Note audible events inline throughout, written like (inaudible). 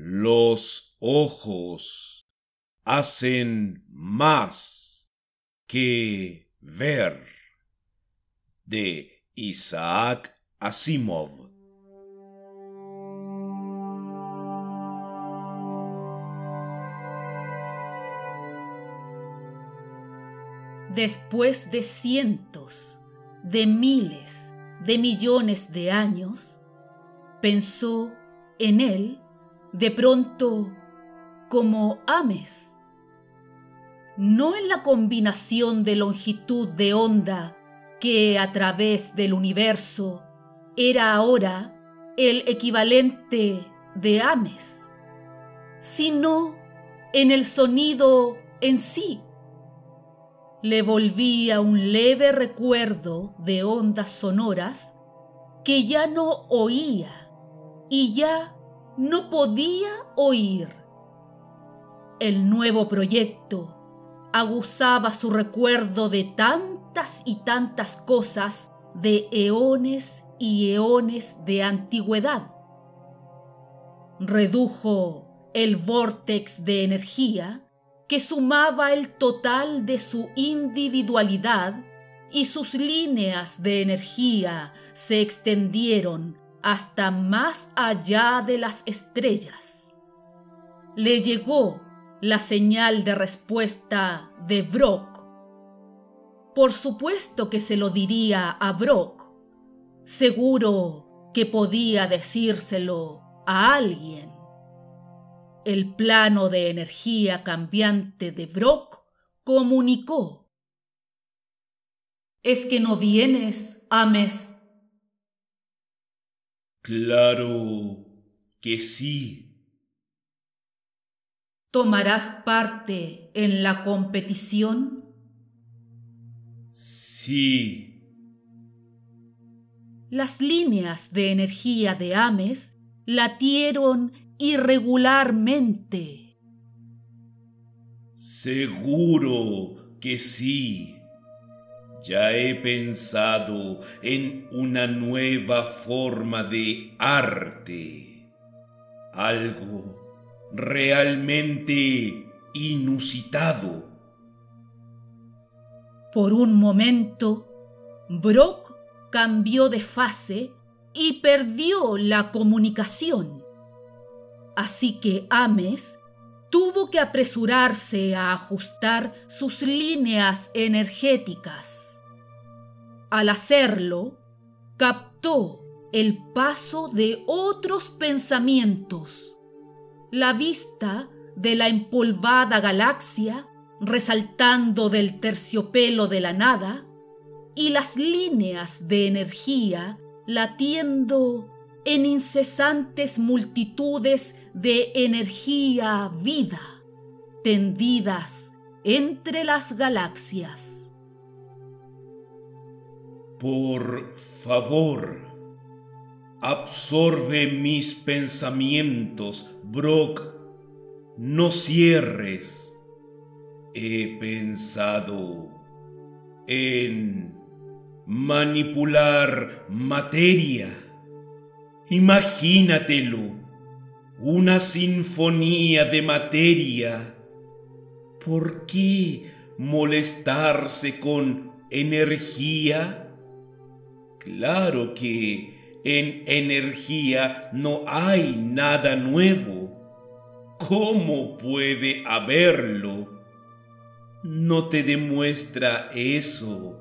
Los ojos hacen más que ver. De Isaac Asimov. Después de cientos, de miles, de millones de años, pensó en él de pronto como Ames, no en la combinación de longitud de onda que a través del universo era ahora el equivalente de Ames, sino en el sonido en sí. Le volvía un leve recuerdo de ondas sonoras que ya no oía y ya no podía oír. El nuevo proyecto aguzaba su recuerdo de tantas y tantas cosas de eones y eones de antigüedad. Redujo el vórtex de energía que sumaba el total de su individualidad y sus líneas de energía se extendieron hasta más allá de las estrellas. Le llegó la señal de respuesta de Brock. Por supuesto que se lo diría a Brock. Seguro que podía decírselo a alguien. El plano de energía cambiante de Brock comunicó. ¿Es que no vienes, Ames? Claro que sí. ¿Tomarás parte en la competición? Sí. Las líneas de energía de Ames latieron irregularmente. Seguro que sí. Ya he pensado en una nueva forma de arte. Algo realmente inusitado. Por un momento, Brock cambió de fase y perdió la comunicación. Así que Ames tuvo que apresurarse a ajustar sus líneas energéticas. Al hacerlo, captó el paso de otros pensamientos la vista de la empolvada galaxia resaltando del terciopelo de la nada y las líneas de energía latiendo en incesantes multitudes de energía vida tendidas entre las galaxias. Por favor, Absorbe mis pensamientos, Brock. No cierres. He pensado en manipular materia. Imagínatelo. Una sinfonía de materia. ¿Por qué molestarse con energía? Claro que en energía no hay nada nuevo. ¿Cómo puede haberlo? ¿No te demuestra eso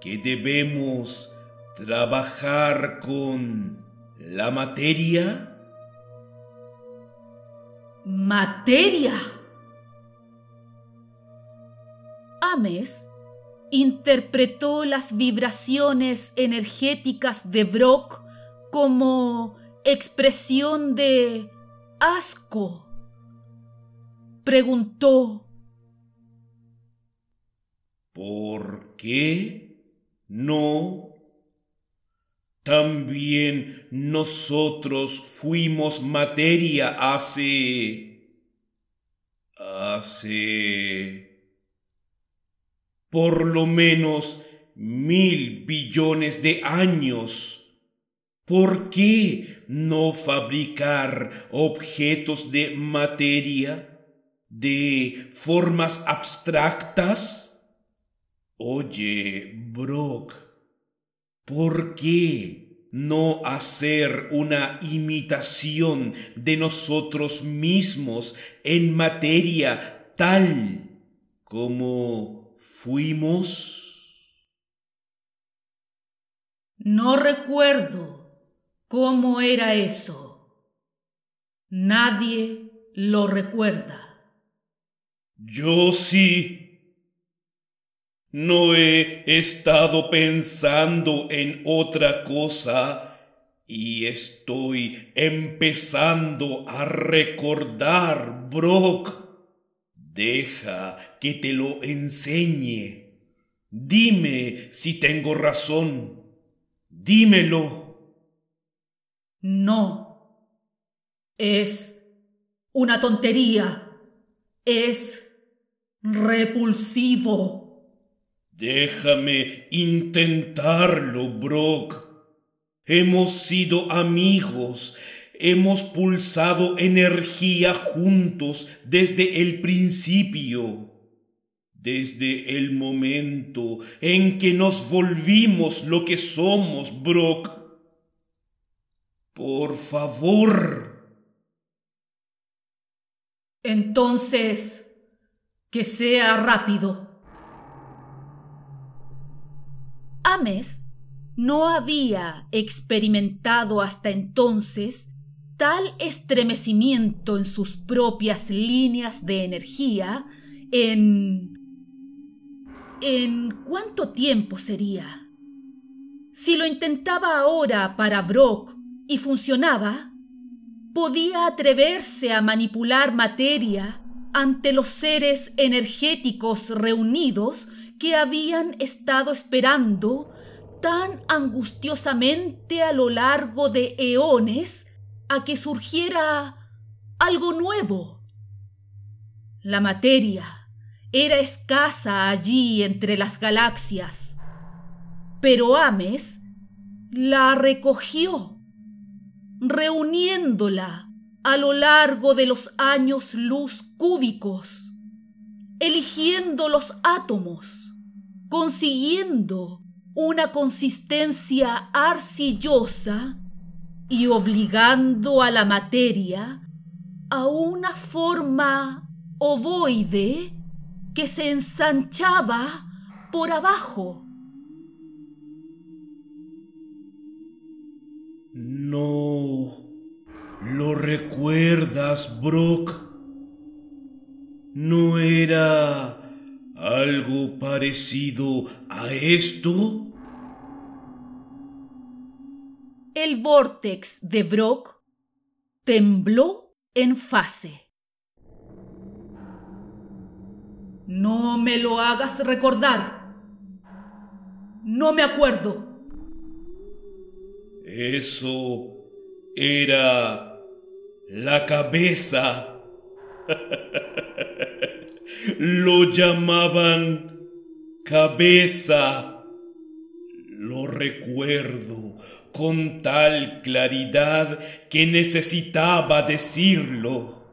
que debemos trabajar con la materia? ¿Materia? Ames interpretó las vibraciones energéticas de Brock como expresión de asco. Preguntó, ¿por qué no? También nosotros fuimos materia hace... hace por lo menos mil billones de años. ¿Por qué no fabricar objetos de materia, de formas abstractas? Oye, Brock, ¿por qué no hacer una imitación de nosotros mismos en materia tal como fuimos? No recuerdo ¿Cómo era eso? Nadie lo recuerda. Yo sí. No he estado pensando en otra cosa y estoy empezando a recordar, Brock. Deja que te lo enseñe. Dime si tengo razón. Dímelo. No. Es una tontería. Es repulsivo. Déjame intentarlo, Brock. Hemos sido amigos. Hemos pulsado energía juntos desde el principio. Desde el momento en que nos volvimos lo que somos, Brock. Por favor. Entonces, que sea rápido. Ames no había experimentado hasta entonces tal estremecimiento en sus propias líneas de energía en... ¿En cuánto tiempo sería? Si lo intentaba ahora para Brock y funcionaba, podía atreverse a manipular materia ante los seres energéticos reunidos que habían estado esperando tan angustiosamente a lo largo de eones a que surgiera algo nuevo. La materia era escasa allí entre las galaxias, pero Ames la recogió reuniéndola a lo largo de los años luz cúbicos, eligiendo los átomos, consiguiendo una consistencia arcillosa y obligando a la materia a una forma ovoide que se ensanchaba por abajo No. ¿Lo recuerdas, Brock? ¿No era algo parecido a esto? El vórtex de Brock tembló en fase. No me lo hagas recordar. No me acuerdo. Eso era la cabeza. (laughs) Lo llamaban cabeza. Lo recuerdo con tal claridad que necesitaba decirlo.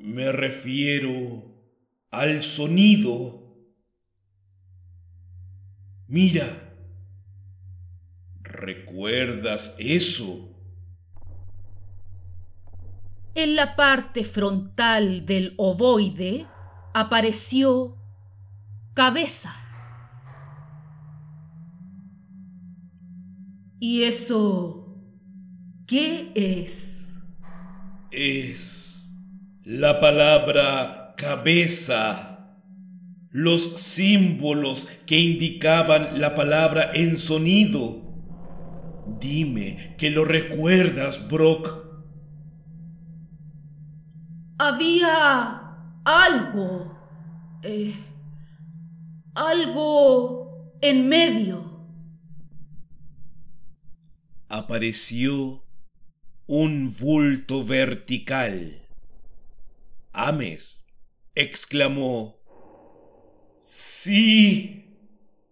Me refiero al sonido. Mira, ¿Recuerdas eso? En la parte frontal del ovoide apareció cabeza. ¿Y eso qué es? Es la palabra cabeza los símbolos que indicaban la palabra en sonido. Dime que lo recuerdas, Brock. Había algo. Eh, algo en medio. Apareció un bulto vertical. Ames exclamó. Sí,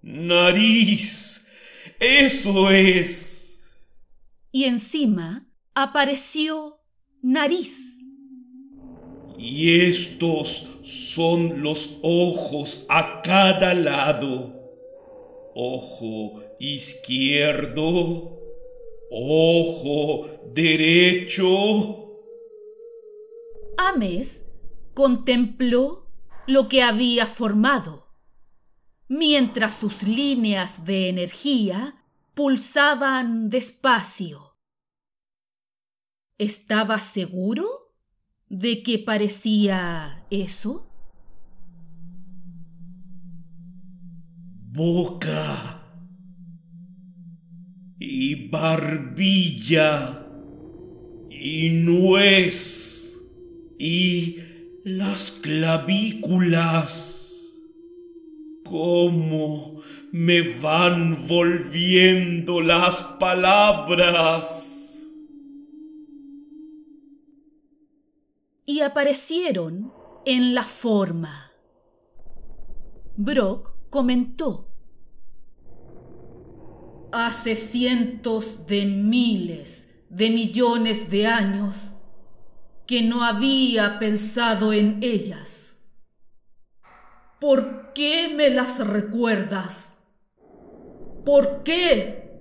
nariz. Eso es. y encima apareció nariz. Y estos son los ojos a cada lado. Ojo izquierdo, ojo derecho. Ames contempló lo que había formado, mientras sus líneas de energía pulsaban despacio. ¿Estaba seguro de que parecía eso? Boca barbilla y nuez y las clavículas. ¿Cómo me van volviendo las palabras? Y aparecieron en la forma. Brock comentó. Hace cientos de miles de millones de años que no había pensado en ellas. ¿Por qué me las recuerdas? ¿Por qué?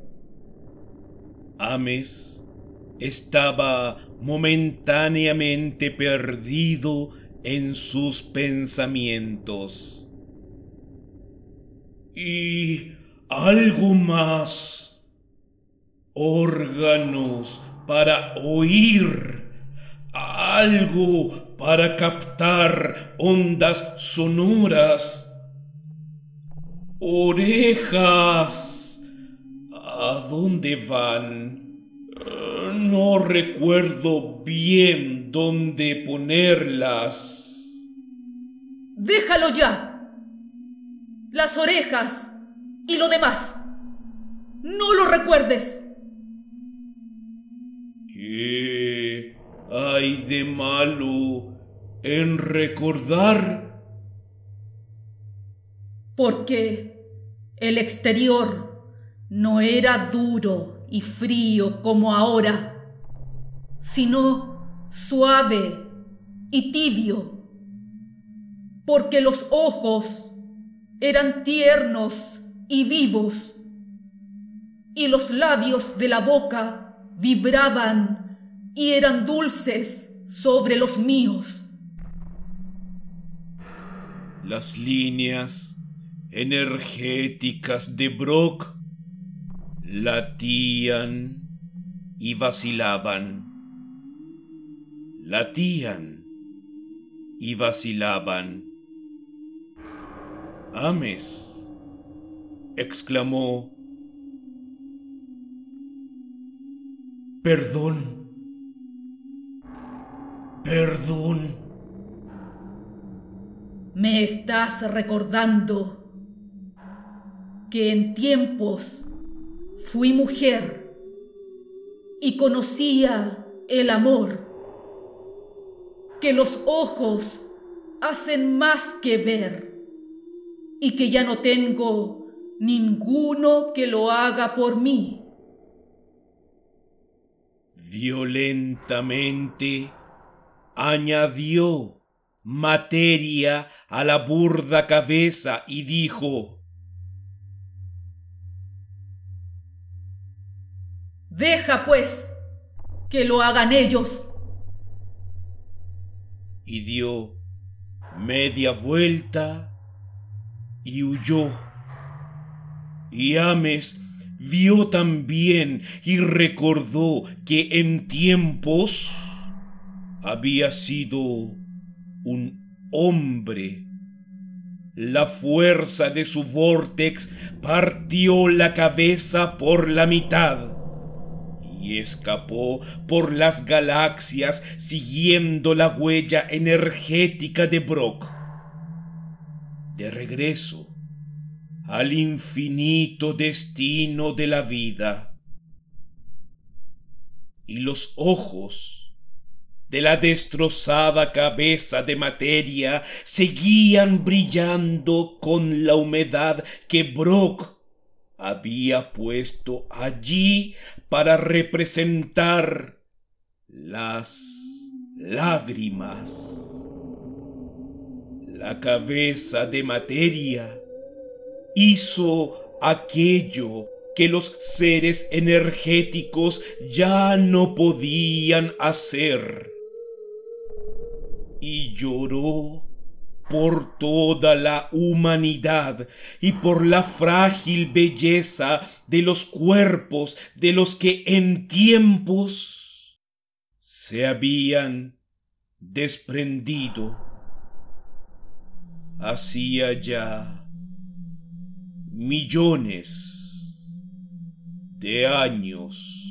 Ames estaba momentáneamente perdido en sus pensamientos. Y algo más. Órganos para oír. Algo para captar ondas sonoras. Orejas. ¿A dónde van? No recuerdo bien dónde ponerlas. Déjalo ya. Las orejas y lo demás. No lo recuerdes. ¿Qué hay de malo en recordar? Porque el exterior no era duro y frío como ahora, sino suave y tibio. Porque los ojos eran tiernos y vivos, y los labios de la boca vibraban y eran dulces sobre los míos. Las líneas energéticas de Brock latían y vacilaban. Latían y vacilaban. Ames exclamó. Perdón. Perdón. Me estás recordando que en tiempos fui mujer y conocía el amor, que los ojos hacen más que ver y que ya no tengo ninguno que lo haga por mí. Violentamente añadió materia a la burda cabeza y dijo, Deja pues que lo hagan ellos. Y dio media vuelta y huyó. Y Ames vio también y recordó que en tiempos había sido un hombre. La fuerza de su vortex partió la cabeza por la mitad y escapó por las galaxias siguiendo la huella energética de Brock. De regreso, al infinito destino de la vida. Y los ojos de la destrozada cabeza de materia seguían brillando con la humedad que Brock había puesto allí para representar las lágrimas. La cabeza de materia hizo aquello que los seres energéticos ya no podían hacer. Y lloró por toda la humanidad y por la frágil belleza de los cuerpos de los que en tiempos se habían desprendido. Hacía ya millones de años.